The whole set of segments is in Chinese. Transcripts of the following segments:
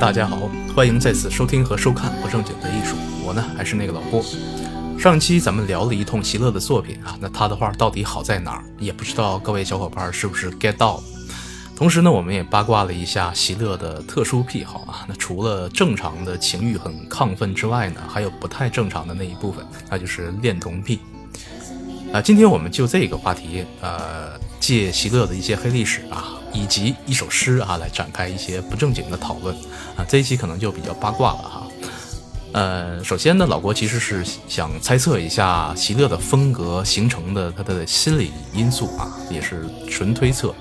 大家好，欢迎再次收听和收看不正经的艺术。我呢还是那个老郭。上期咱们聊了一通席勒的作品啊，那他的画到底好在哪儿？也不知道各位小伙伴是不是 get 到。同时呢，我们也八卦了一下席勒的特殊癖好啊。那除了正常的情欲很亢奋之外呢，还有不太正常的那一部分，那就是恋童癖。啊，今天我们就这个话题，呃，借席勒的一些黑历史啊，以及一首诗啊，来展开一些不正经的讨论啊。这一期可能就比较八卦了哈。呃，首先呢，老郭其实是想猜测一下席勒的风格形成的他的心理因素啊，也是纯推测。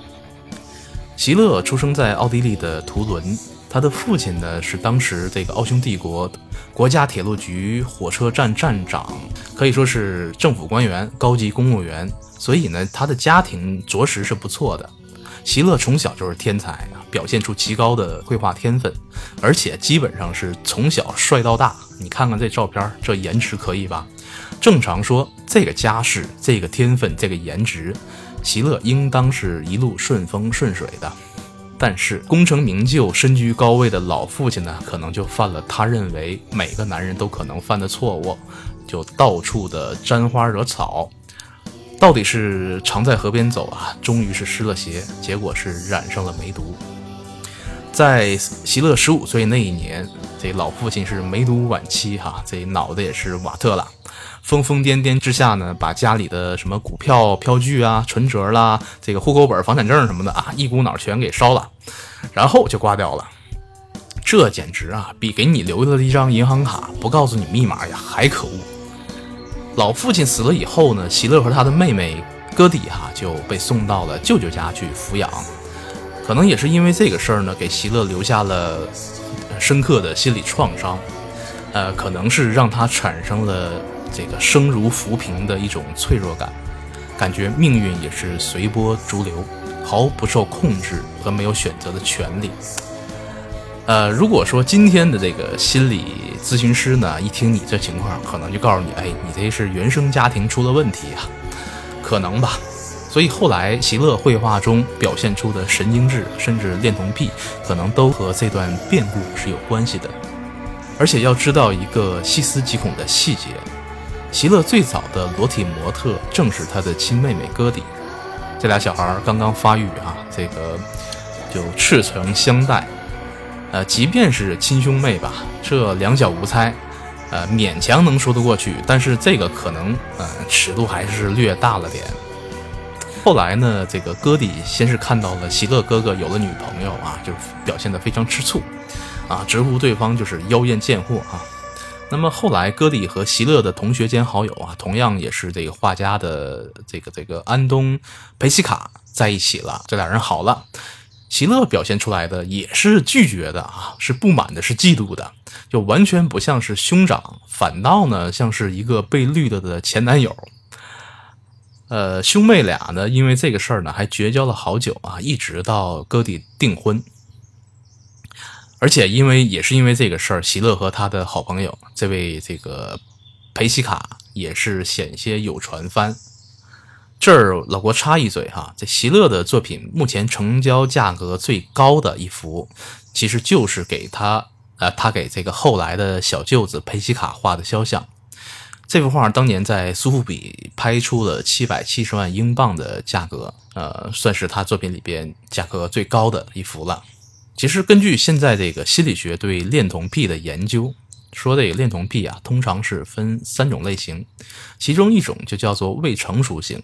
席勒出生在奥地利的图伦，他的父亲呢是当时这个奥匈帝国国家铁路局火车站站长，可以说是政府官员、高级公务员，所以呢，他的家庭着实是不错的。席勒从小就是天才啊，表现出极高的绘画天分，而且基本上是从小帅到大。你看看这照片，这颜值可以吧？正常说，这个家世、这个天分、这个颜值，席勒应当是一路顺风顺水的。但是功成名就、身居高位的老父亲呢，可能就犯了他认为每个男人都可能犯的错误，就到处的沾花惹草。到底是常在河边走啊，终于是湿了鞋，结果是染上了梅毒。在席勒十五岁那一年，这老父亲是梅毒晚期哈，这脑袋也是瓦特了。疯疯癫癫之下呢，把家里的什么股票、票据啊、存折啦、这个户口本、房产证什么的啊，一股脑全给烧了，然后就挂掉了。这简直啊，比给你留了一张银行卡不告诉你密码呀还可恶。老父亲死了以后呢，席勒和他的妹妹戈迪哈就被送到了舅舅家去抚养。可能也是因为这个事儿呢，给席勒留下了深刻的心理创伤。呃，可能是让他产生了这个生如浮萍的一种脆弱感，感觉命运也是随波逐流，毫不受控制和没有选择的权利。呃，如果说今天的这个心理咨询师呢，一听你这情况，可能就告诉你，哎，你这是原生家庭出了问题啊，可能吧。所以后来席勒绘画中表现出的神经质，甚至恋童癖，可能都和这段变故是有关系的。而且要知道一个细思极恐的细节，席勒最早的裸体模特正是他的亲妹妹戈迪，这俩小孩刚刚发育啊，这个就赤诚相待。呃，即便是亲兄妹吧，这两小无猜，呃，勉强能说得过去。但是这个可能，呃，尺度还是略大了点。后来呢，这个戈迪先是看到了席勒哥哥有了女朋友啊，就表现得非常吃醋，啊，直呼对方就是妖艳贱货啊。那么后来，戈迪和席勒的同学兼好友啊，同样也是这个画家的这个这个安东培西卡在一起了，这俩人好了。席勒表现出来的也是拒绝的啊，是不满的，是嫉妒的，就完全不像是兄长，反倒呢像是一个被绿了的前男友。呃，兄妹俩呢，因为这个事儿呢，还绝交了好久啊，一直到戈迪订婚。而且因为也是因为这个事儿，席勒和他的好朋友这位这个裴西卡也是险些有船翻。这儿老郭插一嘴哈，这席勒的作品目前成交价格最高的一幅，其实就是给他呃，他给这个后来的小舅子裴西卡画的肖像。这幅画当年在苏富比拍出了七百七十万英镑的价格，呃，算是他作品里边价格最高的一幅了。其实根据现在这个心理学对恋童癖的研究，说这个恋童癖啊，通常是分三种类型，其中一种就叫做未成熟型。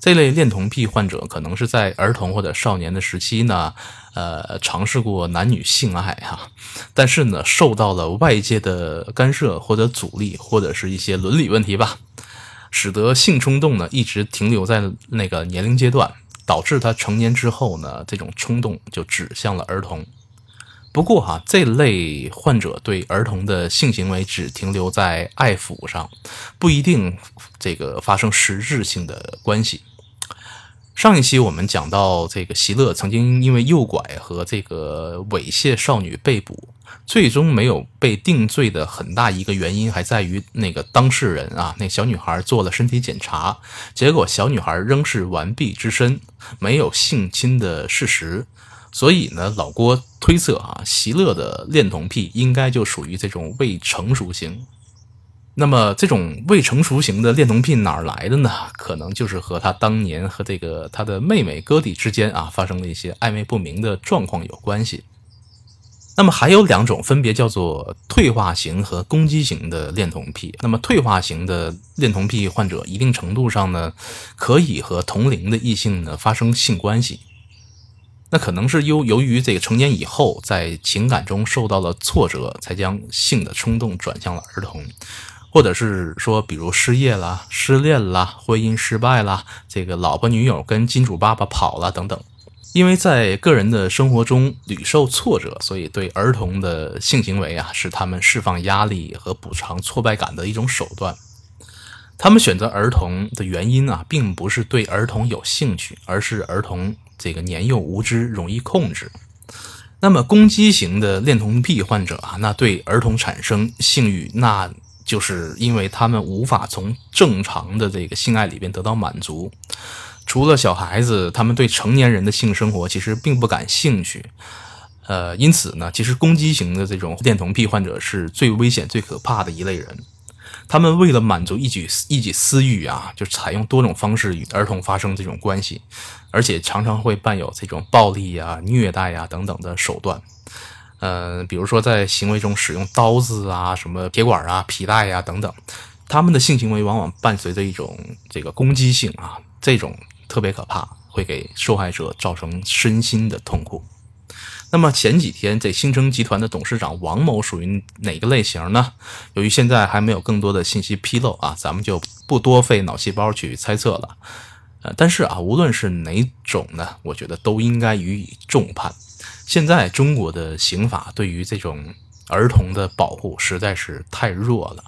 这类恋童癖患者可能是在儿童或者少年的时期呢，呃，尝试过男女性爱哈，但是呢，受到了外界的干涉或者阻力，或者是一些伦理问题吧，使得性冲动呢一直停留在那个年龄阶段，导致他成年之后呢，这种冲动就指向了儿童。不过哈，这类患者对儿童的性行为只停留在爱抚上，不一定这个发生实质性的关系。上一期我们讲到，这个席勒曾经因为诱拐和这个猥亵少女被捕，最终没有被定罪的很大一个原因还在于那个当事人啊，那小女孩做了身体检查，结果小女孩仍是完璧之身，没有性侵的事实。所以呢，老郭推测啊，席勒的恋童癖应该就属于这种未成熟型。那么，这种未成熟型的恋童癖哪儿来的呢？可能就是和他当年和这个他的妹妹戈迪之间啊发生了一些暧昧不明的状况有关系。那么还有两种，分别叫做退化型和攻击型的恋童癖。那么退化型的恋童癖患者，一定程度上呢，可以和同龄的异性呢发生性关系。那可能是由由于这个成年以后，在情感中受到了挫折，才将性的冲动转向了儿童。或者是说，比如失业啦、失恋啦、婚姻失败啦，这个老婆女友跟金主爸爸跑了等等，因为在个人的生活中屡受挫折，所以对儿童的性行为啊，是他们释放压力和补偿挫败感的一种手段。他们选择儿童的原因啊，并不是对儿童有兴趣，而是儿童这个年幼无知，容易控制。那么攻击型的恋童癖患者啊，那对儿童产生性欲，那。就是因为他们无法从正常的这个性爱里边得到满足，除了小孩子，他们对成年人的性生活其实并不感兴趣。呃，因此呢，其实攻击型的这种恋童癖患者是最危险、最可怕的一类人。他们为了满足一己一己私欲啊，就采用多种方式与儿童发生这种关系，而且常常会伴有这种暴力呀、虐待呀等等的手段。呃，比如说在行为中使用刀子啊、什么铁管啊、皮带呀等等，他们的性行为往往伴随着一种这个攻击性啊，这种特别可怕，会给受害者造成身心的痛苦。那么前几天这兴城集团的董事长王某属于哪个类型呢？由于现在还没有更多的信息披露啊，咱们就不多费脑细胞去猜测了。呃，但是啊，无论是哪种呢，我觉得都应该予以重判。现在中国的刑法对于这种儿童的保护实在是太弱了，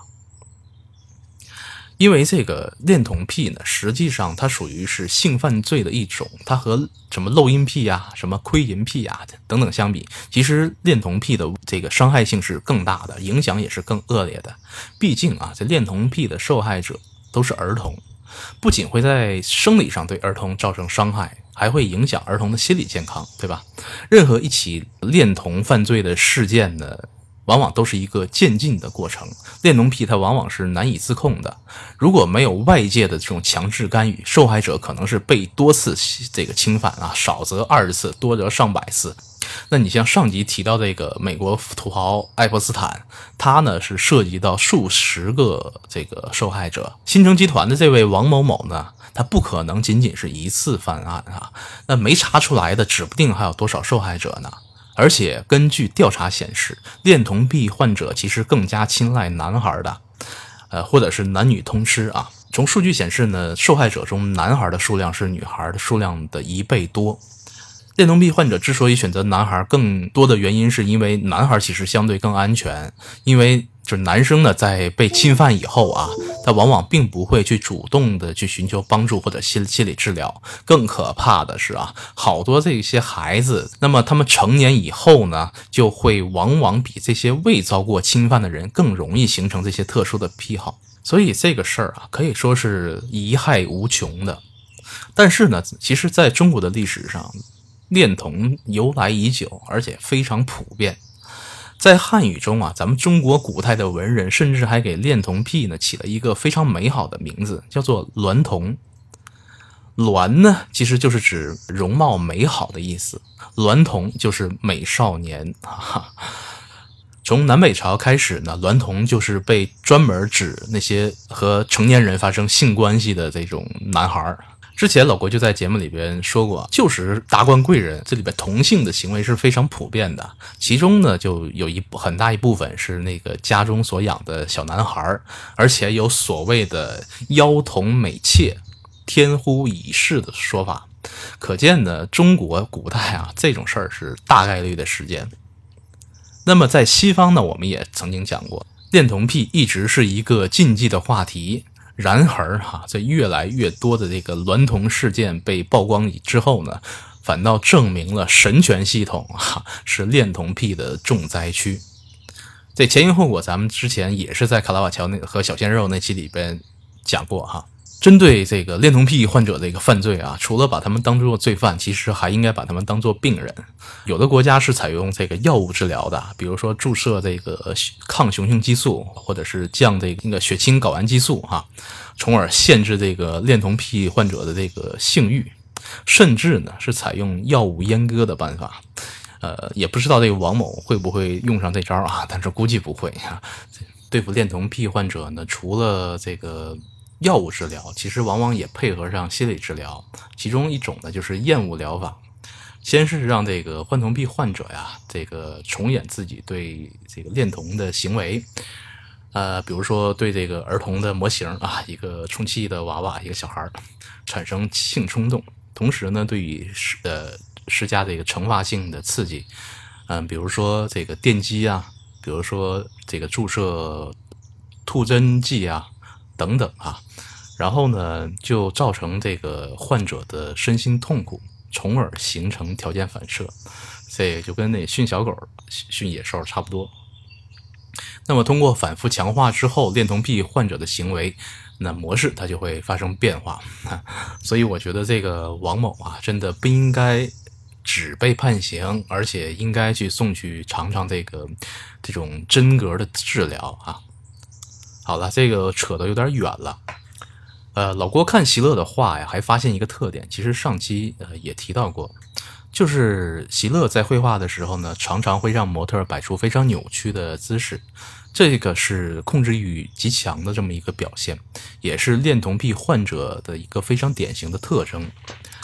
因为这个恋童癖呢，实际上它属于是性犯罪的一种，它和什么漏音癖呀、什么窥淫癖呀等等相比，其实恋童癖的这个伤害性是更大的，影响也是更恶劣的。毕竟啊，这恋童癖的受害者都是儿童，不仅会在生理上对儿童造成伤害。还会影响儿童的心理健康，对吧？任何一起恋童犯罪的事件呢，往往都是一个渐进的过程。恋童癖它往往是难以自控的，如果没有外界的这种强制干预，受害者可能是被多次这个侵犯啊，少则二十次，多则上百次。那你像上集提到这个美国土豪爱泼斯坦，他呢是涉及到数十个这个受害者。新城集团的这位王某某呢？他不可能仅仅是一次犯案啊，那没查出来的，指不定还有多少受害者呢。而且根据调查显示，恋童癖患者其实更加青睐男孩的，呃，或者是男女通吃啊。从数据显示呢，受害者中男孩的数量是女孩的数量的一倍多。恋童癖患者之所以选择男孩，更多的原因是因为男孩其实相对更安全，因为。就是男生呢，在被侵犯以后啊，他往往并不会去主动的去寻求帮助或者心心理治疗。更可怕的是啊，好多这些孩子，那么他们成年以后呢，就会往往比这些未遭过侵犯的人更容易形成这些特殊的癖好。所以这个事儿啊，可以说是贻害无穷的。但是呢，其实在中国的历史上，恋童由来已久，而且非常普遍。在汉语中啊，咱们中国古代的文人甚至还给恋童癖呢起了一个非常美好的名字，叫做“娈童”。娈呢，其实就是指容貌美好的意思，娈童就是美少年。哈从南北朝开始呢，娈童就是被专门指那些和成年人发生性关系的这种男孩儿。之前老郭就在节目里边说过，旧时达官贵人这里边同性的行为是非常普遍的，其中呢就有一很大一部分是那个家中所养的小男孩，而且有所谓的妖童美妾、天呼已逝的说法，可见呢中国古代啊这种事儿是大概率的事件。那么在西方呢，我们也曾经讲过，恋童癖一直是一个禁忌的话题。然而哈，在越来越多的这个娈童事件被曝光之后呢，反倒证明了神权系统哈是恋童癖的重灾区。这前因后果，咱们之前也是在卡拉瓦乔那和小鲜肉那期里边讲过哈。针对这个恋童癖患者的一个犯罪啊，除了把他们当做罪犯，其实还应该把他们当做病人。有的国家是采用这个药物治疗的，比如说注射这个抗雄性激素，或者是降这个那个血清睾丸激素，哈，从而限制这个恋童癖患者的这个性欲，甚至呢是采用药物阉割的办法。呃，也不知道这个王某会不会用上这招啊，但是估计不会啊。对付恋童癖患者呢，除了这个。药物治疗其实往往也配合上心理治疗，其中一种呢就是厌恶疗法，先是让这个患童癖患者呀，这个重演自己对这个恋童的行为，呃，比如说对这个儿童的模型啊，一个充气的娃娃，一个小孩产生性冲动，同时呢，对于施呃施加这个惩罚性的刺激，嗯，比如说这个电击啊，比如说这个注射吐真剂啊。等等啊，然后呢，就造成这个患者的身心痛苦，从而形成条件反射，这就跟那训小狗、训野兽差不多。那么通过反复强化之后，恋童癖患者的行为那模式它就会发生变化。所以我觉得这个王某啊，真的不应该只被判刑，而且应该去送去尝尝这个这种真格的治疗啊。好了，这个扯得有点远了。呃，老郭看席勒的画呀，还发现一个特点，其实上期呃也提到过，就是席勒在绘画的时候呢，常常会让模特摆出非常扭曲的姿势，这个是控制欲极强的这么一个表现，也是恋童癖患者的一个非常典型的特征。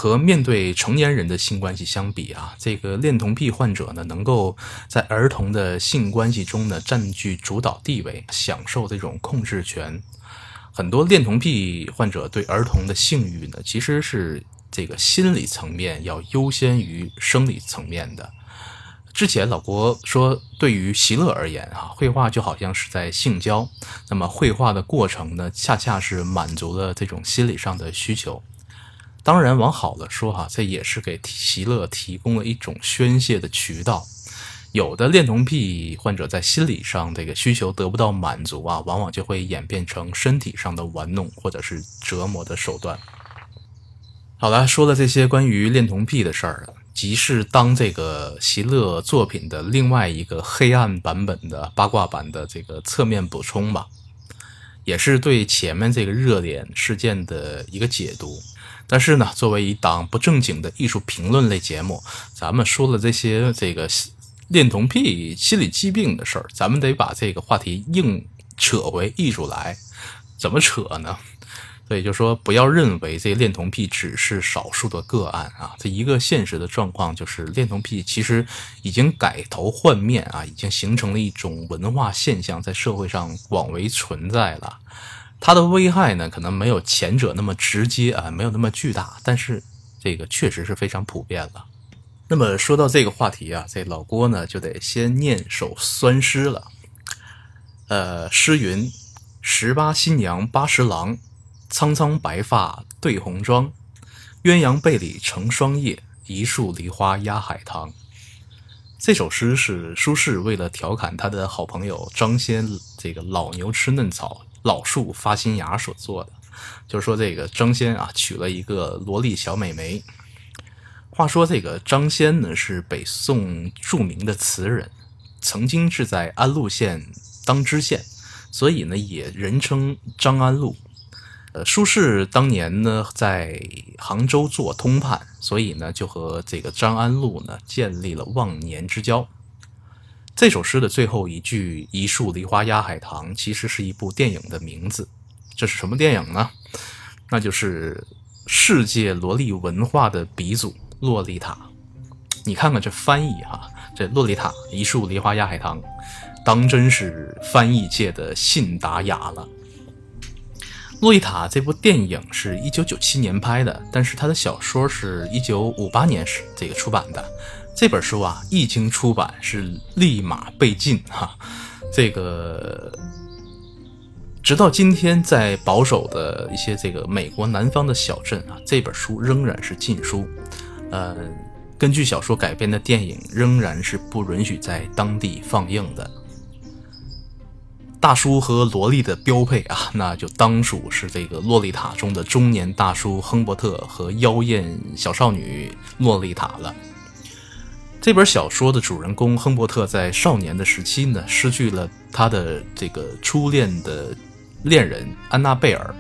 和面对成年人的性关系相比啊，这个恋童癖患者呢，能够在儿童的性关系中呢占据主导地位，享受这种控制权。很多恋童癖患者对儿童的性欲呢，其实是这个心理层面要优先于生理层面的。之前老郭说，对于席勒而言啊，绘画就好像是在性交，那么绘画的过程呢，恰恰是满足了这种心理上的需求。当然，往好了说哈，这也是给席勒提供了一种宣泄的渠道。有的恋童癖患者在心理上这个需求得不到满足啊，往往就会演变成身体上的玩弄或者是折磨的手段。好了，说了这些关于恋童癖的事儿，即是当这个席勒作品的另外一个黑暗版本的八卦版的这个侧面补充吧，也是对前面这个热点事件的一个解读。但是呢，作为一档不正经的艺术评论类节目，咱们说了这些这个恋童癖、心理疾病的事儿，咱们得把这个话题硬扯回艺术来。怎么扯呢？所以就说，不要认为这恋童癖只是少数的个案啊。这一个现实的状况就是，恋童癖其实已经改头换面啊，已经形成了一种文化现象，在社会上广为存在了。它的危害呢，可能没有前者那么直接啊，没有那么巨大，但是这个确实是非常普遍了。那么说到这个话题啊，这老郭呢就得先念首酸诗了。呃，诗云：“十八新娘八十郎，苍苍白发对红妆。鸳鸯被里成双夜，一树梨花压海棠。”这首诗是苏轼为了调侃他的好朋友张先，这个老牛吃嫩草。老树发新芽所做的，就是说这个张先啊娶了一个萝莉小美眉。话说这个张先呢是北宋著名的词人，曾经是在安陆县当知县，所以呢也人称张安陆。呃，苏轼当年呢在杭州做通判，所以呢就和这个张安陆呢建立了忘年之交。这首诗的最后一句“一树梨花压海棠”其实是一部电影的名字。这是什么电影呢？那就是世界萝莉文化的鼻祖《洛丽塔》。你看看这翻译哈，这《洛丽塔》“一树梨花压海棠”，当真是翻译界的信达雅了。《洛丽塔》这部电影是一九九七年拍的，但是它的小说是一九五八年时这个出版的。这本书啊，一经出版是立马被禁哈。这个直到今天，在保守的一些这个美国南方的小镇啊，这本书仍然是禁书。呃，根据小说改编的电影仍然是不允许在当地放映的。大叔和萝莉的标配啊，那就当属是这个《洛丽塔》中的中年大叔亨伯特和妖艳小少女洛丽塔了。这本小说的主人公亨伯特在少年的时期呢，失去了他的这个初恋的恋人安娜贝尔。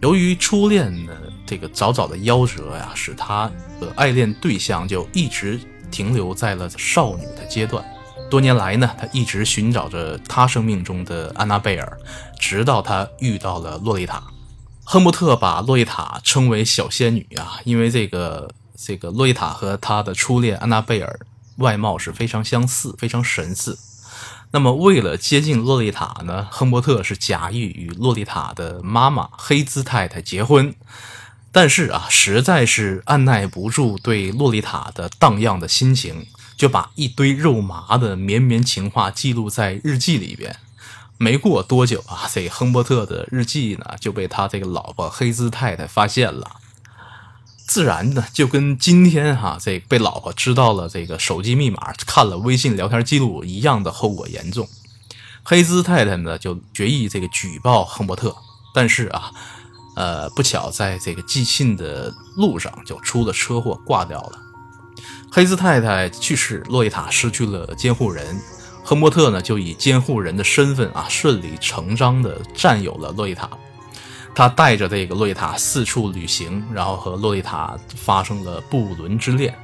由于初恋呢这个早早的夭折呀，使他的爱恋对象就一直停留在了少女的阶段。多年来呢，他一直寻找着他生命中的安娜贝尔，直到他遇到了洛丽塔。亨伯特把洛丽塔称为小仙女啊，因为这个这个洛丽塔和他的初恋安娜贝尔外貌是非常相似，非常神似。那么为了接近洛丽塔呢，亨伯特是假意与洛丽塔的妈妈黑兹太太结婚，但是啊，实在是按耐不住对洛丽塔的荡漾的心情。就把一堆肉麻的绵绵情话记录在日记里边。没过多久啊，这亨伯特的日记呢就被他这个老婆黑兹太太发现了。自然呢，就跟今天哈这被老婆知道了这个手机密码、看了微信聊天记录一样的后果严重。黑兹太太呢就决意这个举报亨伯特，但是啊，呃，不巧在这个寄信的路上就出了车祸，挂掉了。黑兹太太去世，洛丽塔失去了监护人，亨伯特呢就以监护人的身份啊，顺理成章的占有了洛丽塔。他带着这个洛丽塔四处旅行，然后和洛丽塔发生了不伦之恋。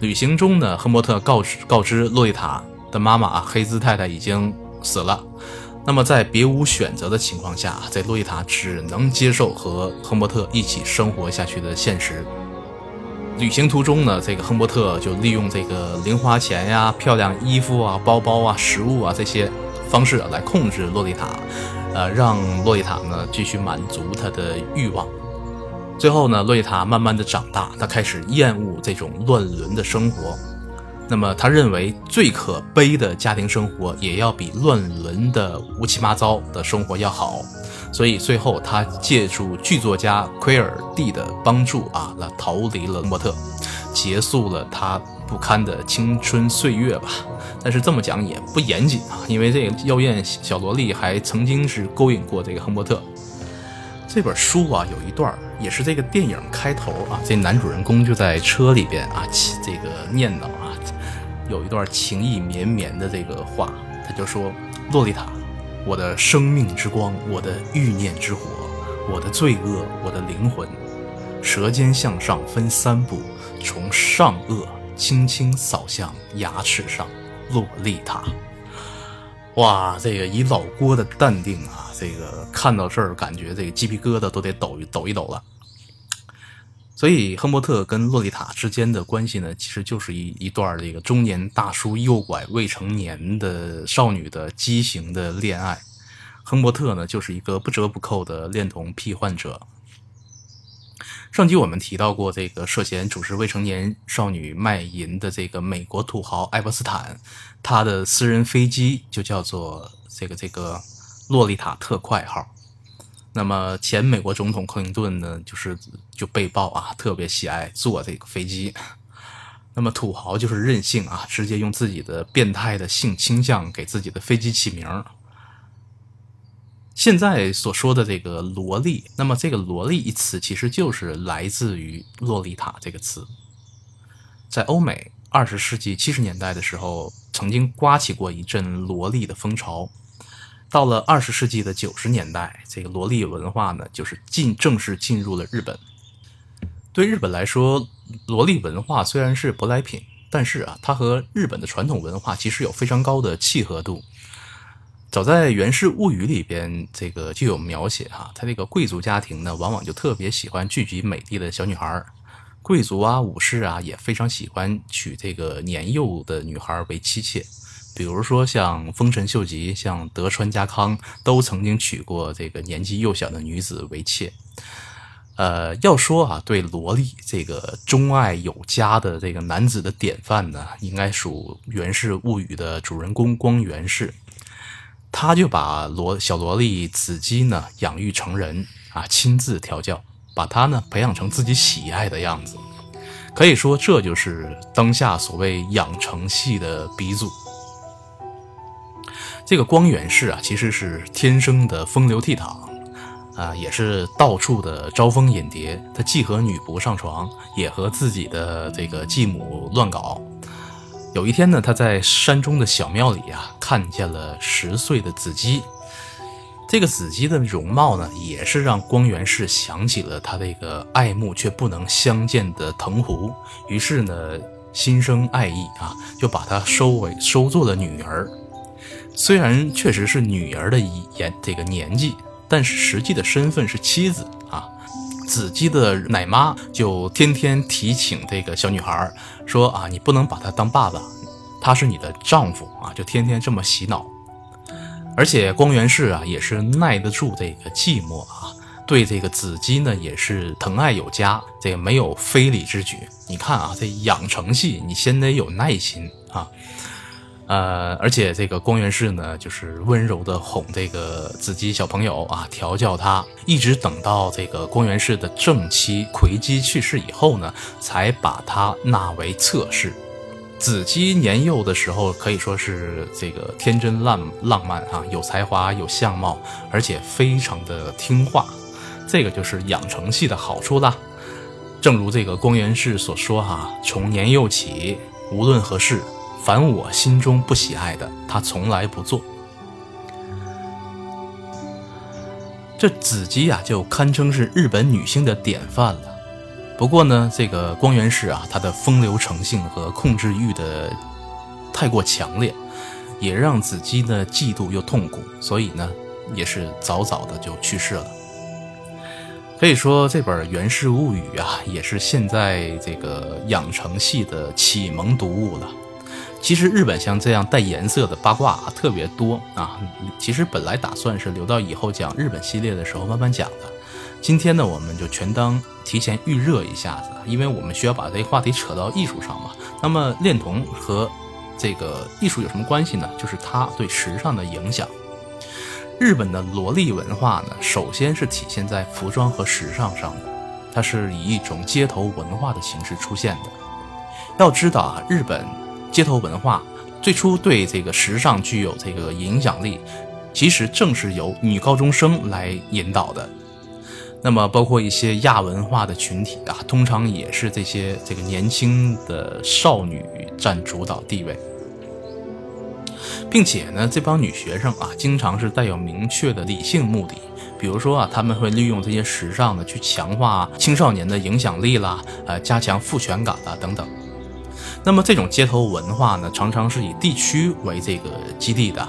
旅行中呢，亨伯特告知告知洛丽塔的妈妈啊，黑兹太太已经死了。那么在别无选择的情况下，在洛丽塔只能接受和亨伯特一起生活下去的现实。旅行途中呢，这个亨伯特就利用这个零花钱呀、漂亮衣服啊、包包啊、食物啊这些方式来控制洛丽塔，呃，让洛丽塔呢继续满足她的欲望。最后呢，洛丽塔慢慢的长大，她开始厌恶这种乱伦的生活。那么，他认为最可悲的家庭生活也要比乱伦的乌七八糟的生活要好。所以最后，他借助剧作家奎尔蒂的帮助啊，那逃离了莫特，结束了他不堪的青春岁月吧。但是这么讲也不严谨啊，因为这个妖艳小萝莉还曾经是勾引过这个亨伯特。这本书啊，有一段也是这个电影开头啊，这男主人公就在车里边啊，这个念叨啊，有一段情意绵绵的这个话，他就说：“洛丽塔。”我的生命之光，我的欲念之火，我的罪恶，我的灵魂，舌尖向上分三步，从上颚轻轻扫向牙齿上，洛丽塔。哇，这个以老郭的淡定啊，这个看到这儿感觉这个鸡皮疙瘩都得抖一抖一抖了。所以，亨伯特跟洛丽塔之间的关系呢，其实就是一一段这个中年大叔诱拐未成年的少女的畸形的恋爱。亨伯特呢，就是一个不折不扣的恋童癖患者。上集我们提到过，这个涉嫌主持未成年少女卖淫的这个美国土豪爱伯斯坦，他的私人飞机就叫做这个这个洛丽塔特快号。那么前美国总统克林顿呢，就是就被曝啊，特别喜爱坐这个飞机。那么土豪就是任性啊，直接用自己的变态的性倾向给自己的飞机起名。现在所说的这个萝莉，那么这个萝莉一词其实就是来自于洛丽塔这个词。在欧美二十世纪七十年代的时候，曾经刮起过一阵萝莉的风潮。到了二十世纪的九十年代，这个萝莉文化呢，就是进正式进入了日本。对日本来说，萝莉文化虽然是舶来品，但是啊，它和日本的传统文化其实有非常高的契合度。早在《源氏物语》里边，这个就有描写哈，他这个贵族家庭呢，往往就特别喜欢聚集美丽的小女孩贵族啊、武士啊，也非常喜欢娶这个年幼的女孩为妻妾。比如说，像丰臣秀吉、像德川家康，都曾经娶过这个年纪幼小的女子为妾。呃，要说啊，对萝莉这个钟爱有加的这个男子的典范呢，应该属《源氏物语》的主人公光源氏。他就把萝小萝莉子姬呢养育成人啊，亲自调教，把她呢培养成自己喜爱的样子。可以说，这就是当下所谓养成系的鼻祖。这个光源氏啊，其实是天生的风流倜傥，啊，也是到处的招蜂引蝶。他既和女仆上床，也和自己的这个继母乱搞。有一天呢，他在山中的小庙里啊，看见了十岁的子姬。这个子姬的容貌呢，也是让光源氏想起了他这个爱慕却不能相见的藤壶，于是呢，心生爱意啊，就把她收为收做了女儿。虽然确实是女儿的年这个年纪，但是实际的身份是妻子啊。子姬的奶妈就天天提醒这个小女孩说啊，你不能把他当爸爸，他是你的丈夫啊，就天天这么洗脑。而且光源氏啊，也是耐得住这个寂寞啊，对这个子姬呢，也是疼爱有加，这个没有非礼之举。你看啊，这养成系，你先得有耐心啊。呃，而且这个光源氏呢，就是温柔的哄这个子姬小朋友啊，调教他，一直等到这个光源氏的正妻葵姬去世以后呢，才把他纳为侧室。子姬年幼的时候可以说是这个天真烂浪漫啊，有才华有相貌，而且非常的听话，这个就是养成系的好处啦。正如这个光源氏所说哈，从年幼起，无论何事，凡我心中不喜爱的，他从来不做。这子姬啊，就堪称是日本女性的典范了。不过呢，这个光源氏啊，他的风流成性和控制欲的太过强烈，也让子姬呢嫉妒又痛苦，所以呢，也是早早的就去世了。可以说，这本《源氏物语》啊，也是现在这个养成系的启蒙读物了。其实日本像这样带颜色的八卦啊特别多啊。其实本来打算是留到以后讲日本系列的时候慢慢讲的。今天呢，我们就全当提前预热一下子，因为我们需要把这个话题扯到艺术上嘛。那么恋童和这个艺术有什么关系呢？就是它对时尚的影响。日本的萝莉文化呢，首先是体现在服装和时尚上的，它是以一种街头文化的形式出现的。要知道啊，日本街头文化最初对这个时尚具有这个影响力，其实正是由女高中生来引导的。那么，包括一些亚文化的群体啊，通常也是这些这个年轻的少女占主导地位，并且呢，这帮女学生啊，经常是带有明确的理性目的，比如说啊，他们会利用这些时尚呢，去强化青少年的影响力啦，呃，加强父权感啦等等。那么，这种街头文化呢，常常是以地区为这个基地的，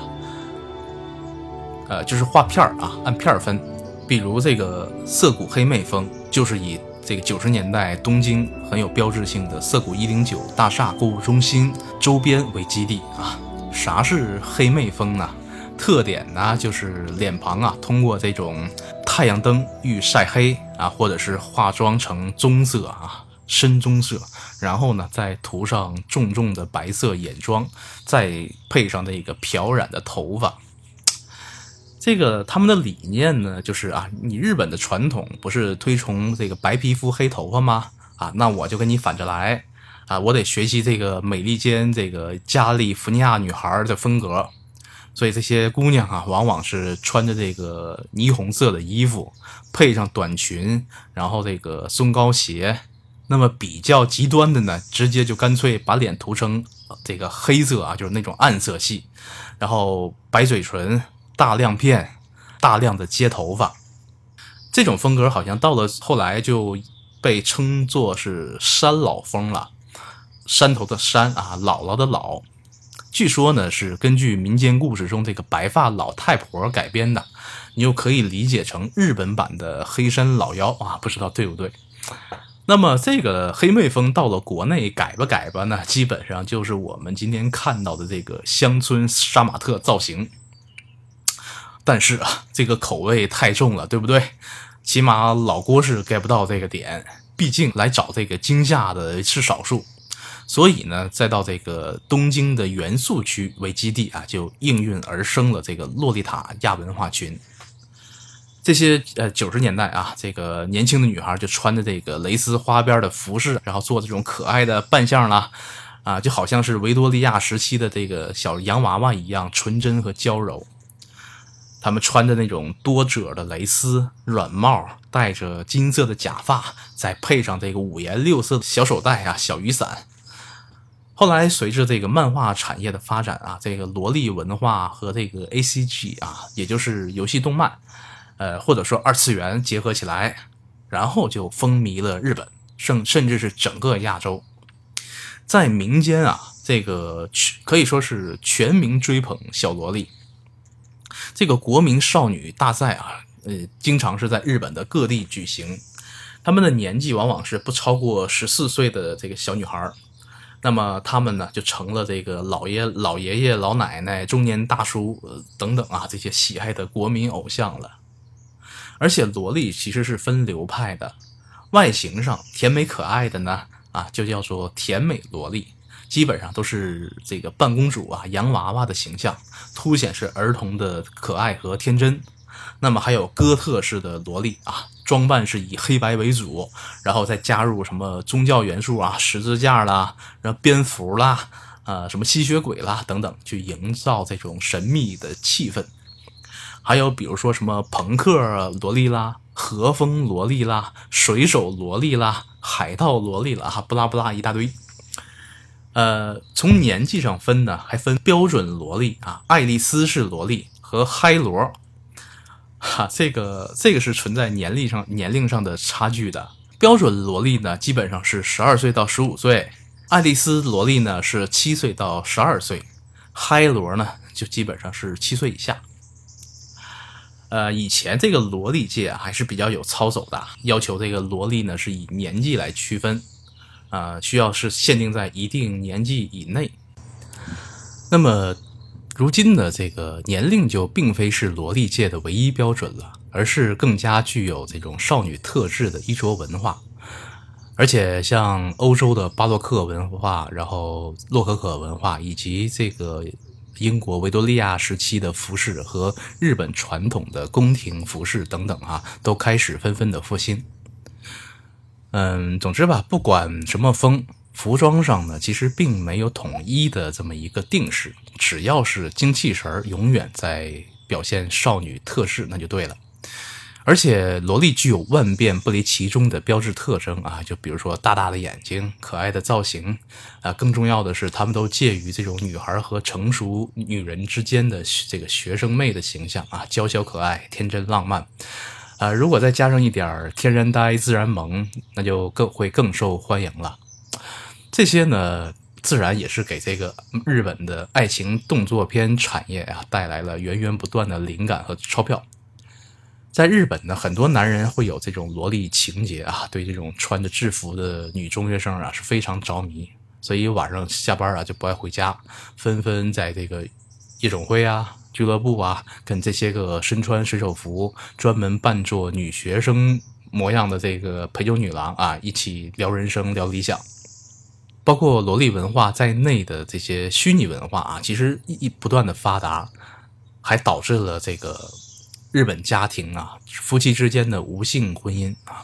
呃，就是划片儿啊，按片儿分。比如这个涩谷黑妹风，就是以这个九十年代东京很有标志性的涩谷一零九大厦购物中心周边为基地啊。啥是黑妹风呢？特点呢就是脸庞啊，通过这种太阳灯遇晒黑啊，或者是化妆成棕色啊，深棕色，然后呢再涂上重重的白色眼妆，再配上那个漂染的头发。这个他们的理念呢，就是啊，你日本的传统不是推崇这个白皮肤黑头发吗？啊，那我就跟你反着来，啊，我得学习这个美利坚这个加利福尼亚女孩的风格。所以这些姑娘啊，往往是穿着这个霓虹色的衣服，配上短裙，然后这个松高鞋。那么比较极端的呢，直接就干脆把脸涂成这个黑色啊，就是那种暗色系，然后白嘴唇。大亮片，大量的接头发，这种风格好像到了后来就被称作是山老风了。山头的山啊，姥姥的姥，据说呢是根据民间故事中这个白发老太婆改编的，你又可以理解成日本版的黑山老妖啊，不知道对不对？那么这个黑妹风到了国内改吧改吧呢，基本上就是我们今天看到的这个乡村杀马特造型。但是啊，这个口味太重了，对不对？起码老郭是 get 不到这个点，毕竟来找这个惊吓的是少数。所以呢，再到这个东京的元素区为基地啊，就应运而生了这个洛丽塔亚文化群。这些呃九十年代啊，这个年轻的女孩就穿着这个蕾丝花边的服饰，然后做这种可爱的扮相啦，啊，就好像是维多利亚时期的这个小洋娃娃一样纯真和娇柔。他们穿着那种多褶的蕾丝软帽，戴着金色的假发，再配上这个五颜六色的小手袋啊、小雨伞。后来随着这个漫画产业的发展啊，这个萝莉文化和这个 A C G 啊，也就是游戏动漫，呃，或者说二次元结合起来，然后就风靡了日本，甚甚至是整个亚洲。在民间啊，这个可以说是全民追捧小萝莉。这个国民少女大赛啊，呃，经常是在日本的各地举行。他们的年纪往往是不超过十四岁的这个小女孩那么他们呢，就成了这个老爷、老爷爷、老奶奶、中年大叔等等啊这些喜爱的国民偶像了。而且萝莉其实是分流派的，外形上甜美可爱的呢，啊，就叫做甜美萝莉。基本上都是这个半公主啊、洋娃娃的形象，凸显是儿童的可爱和天真。那么还有哥特式的萝莉啊，装扮是以黑白为主，然后再加入什么宗教元素啊、十字架啦、然后蝙蝠啦、啊什么吸血鬼啦等等，去营造这种神秘的气氛。还有比如说什么朋克萝莉啦、和风萝莉啦、水手萝莉啦、海盗萝莉啦，哈，不拉不拉一大堆。呃，从年纪上分呢，还分标准萝莉啊、爱丽丝式萝莉和嗨萝，哈，这个这个是存在年龄上年龄上的差距的。标准萝莉呢，基本上是十二岁到十五岁；爱丽丝萝莉呢是七岁到十二岁；嗨萝呢就基本上是七岁以下。呃，以前这个萝莉界还是比较有操守的，要求这个萝莉呢是以年纪来区分。啊，需要是限定在一定年纪以内。那么，如今的这个年龄就并非是萝莉界的唯一标准了，而是更加具有这种少女特质的衣着文化。而且，像欧洲的巴洛克文化，然后洛可可文化，以及这个英国维多利亚时期的服饰和日本传统的宫廷服饰等等啊，都开始纷纷的复兴。嗯，总之吧，不管什么风，服装上呢，其实并没有统一的这么一个定式，只要是精气神儿，永远在表现少女特质，那就对了。而且萝莉具有万变不离其中的标志特征啊，就比如说大大的眼睛、可爱的造型啊，更重要的是，她们都介于这种女孩和成熟女人之间的这个学生妹的形象啊，娇小可爱、天真浪漫。啊，如果再加上一点天然呆、自然萌，那就更会更受欢迎了。这些呢，自然也是给这个日本的爱情动作片产业啊带来了源源不断的灵感和钞票。在日本呢，很多男人会有这种萝莉情节啊，对这种穿着制服的女中学生啊是非常着迷，所以晚上下班啊就不爱回家，纷纷在这个夜总会啊。俱乐部啊，跟这些个身穿水手服、专门扮作女学生模样的这个陪酒女郎啊，一起聊人生、聊理想。包括萝莉文化在内的这些虚拟文化啊，其实一不断的发达，还导致了这个日本家庭啊，夫妻之间的无性婚姻啊。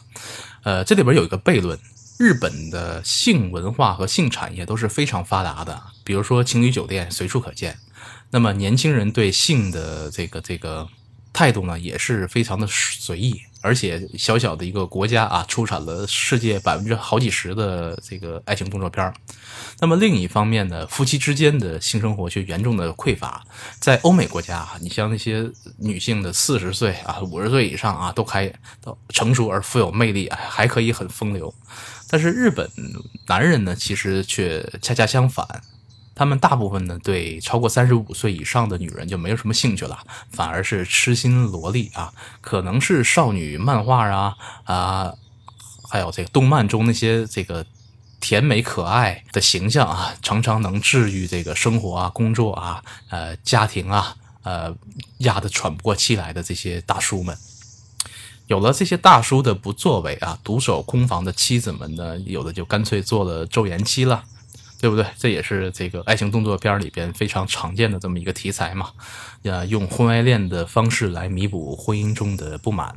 呃，这里边有一个悖论：日本的性文化和性产业都是非常发达的，比如说情侣酒店随处可见。那么年轻人对性的这个这个态度呢，也是非常的随意，而且小小的一个国家啊，出产了世界百分之好几十的这个爱情动作片那么另一方面呢，夫妻之间的性生活却严重的匮乏。在欧美国家啊，你像那些女性的四十岁啊、五十岁以上啊，都开到成熟而富有魅力，还可以很风流。但是日本男人呢，其实却恰恰相反。他们大部分呢，对超过三十五岁以上的女人就没有什么兴趣了，反而是痴心萝莉啊，可能是少女漫画啊啊，还有这个动漫中那些这个甜美可爱的形象啊，常常能治愈这个生活啊、工作啊、呃家庭啊，呃压得喘不过气来的这些大叔们。有了这些大叔的不作为啊，独守空房的妻子们呢，有的就干脆做了昼颜妻了。对不对？这也是这个爱情动作片里边非常常见的这么一个题材嘛，呀，用婚外恋的方式来弥补婚姻中的不满。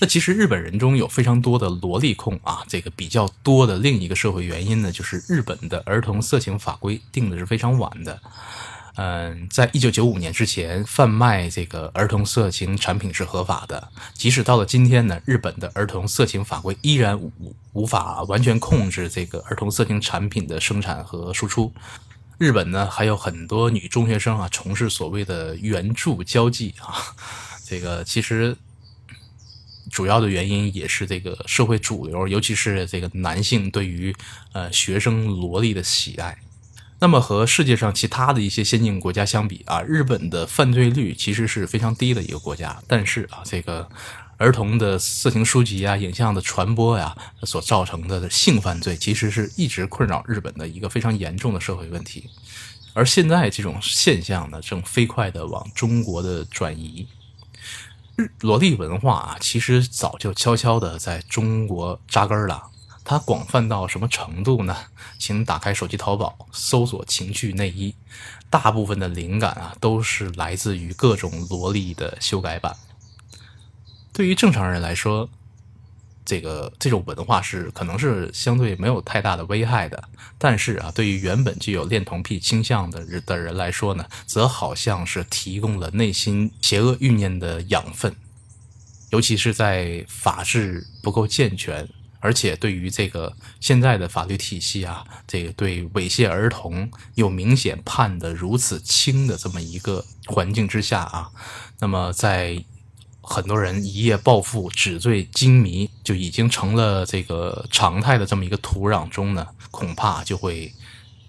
那其实日本人中有非常多的萝莉控啊，这个比较多的另一个社会原因呢，就是日本的儿童色情法规定的是非常晚的。嗯，在一九九五年之前，贩卖这个儿童色情产品是合法的。即使到了今天呢，日本的儿童色情法规依然无无法完全控制这个儿童色情产品的生产和输出。日本呢，还有很多女中学生啊，从事所谓的援助交际啊。这个其实主要的原因也是这个社会主流，尤其是这个男性对于呃学生萝莉的喜爱。那么和世界上其他的一些先进国家相比啊，日本的犯罪率其实是非常低的一个国家。但是啊，这个儿童的色情书籍啊、影像的传播呀，所造成的性犯罪，其实是一直困扰日本的一个非常严重的社会问题。而现在这种现象呢，正飞快的往中国的转移。日萝莉文化啊，其实早就悄悄的在中国扎根了。它广泛到什么程度呢？请打开手机淘宝，搜索“情趣内衣”，大部分的灵感啊都是来自于各种萝莉的修改版。对于正常人来说，这个这种文化是可能是相对没有太大的危害的。但是啊，对于原本具有恋童癖倾向的人的人来说呢，则好像是提供了内心邪恶欲念的养分，尤其是在法制不够健全。而且对于这个现在的法律体系啊，这个对猥亵儿童又明显判的如此轻的这么一个环境之下啊，那么在很多人一夜暴富、纸醉金迷就已经成了这个常态的这么一个土壤中呢，恐怕就会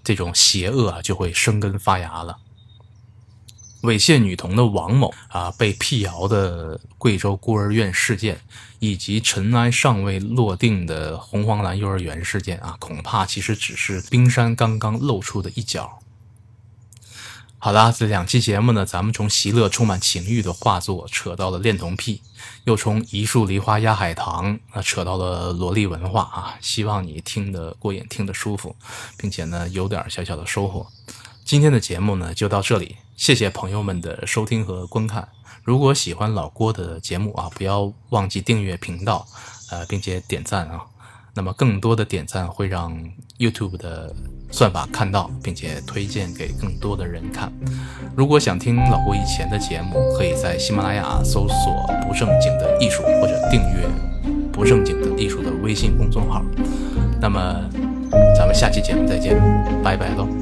这种邪恶啊就会生根发芽了。猥亵女童的王某啊，被辟谣的贵州孤儿院事件，以及尘埃尚未落定的红黄蓝幼儿园事件啊，恐怕其实只是冰山刚刚露出的一角。好啦，这两期节目呢，咱们从席勒充满情欲的画作扯到了恋童癖，又从一树梨花压海棠啊扯到了萝莉文化啊，希望你听得过瘾，听得舒服，并且呢有点小小的收获。今天的节目呢就到这里。谢谢朋友们的收听和观看。如果喜欢老郭的节目啊，不要忘记订阅频道，呃，并且点赞啊。那么更多的点赞会让 YouTube 的算法看到，并且推荐给更多的人看。如果想听老郭以前的节目，可以在喜马拉雅搜索“不正经的艺术”或者订阅“不正经的艺术”的微信公众号。那么咱们下期节目再见，拜拜喽。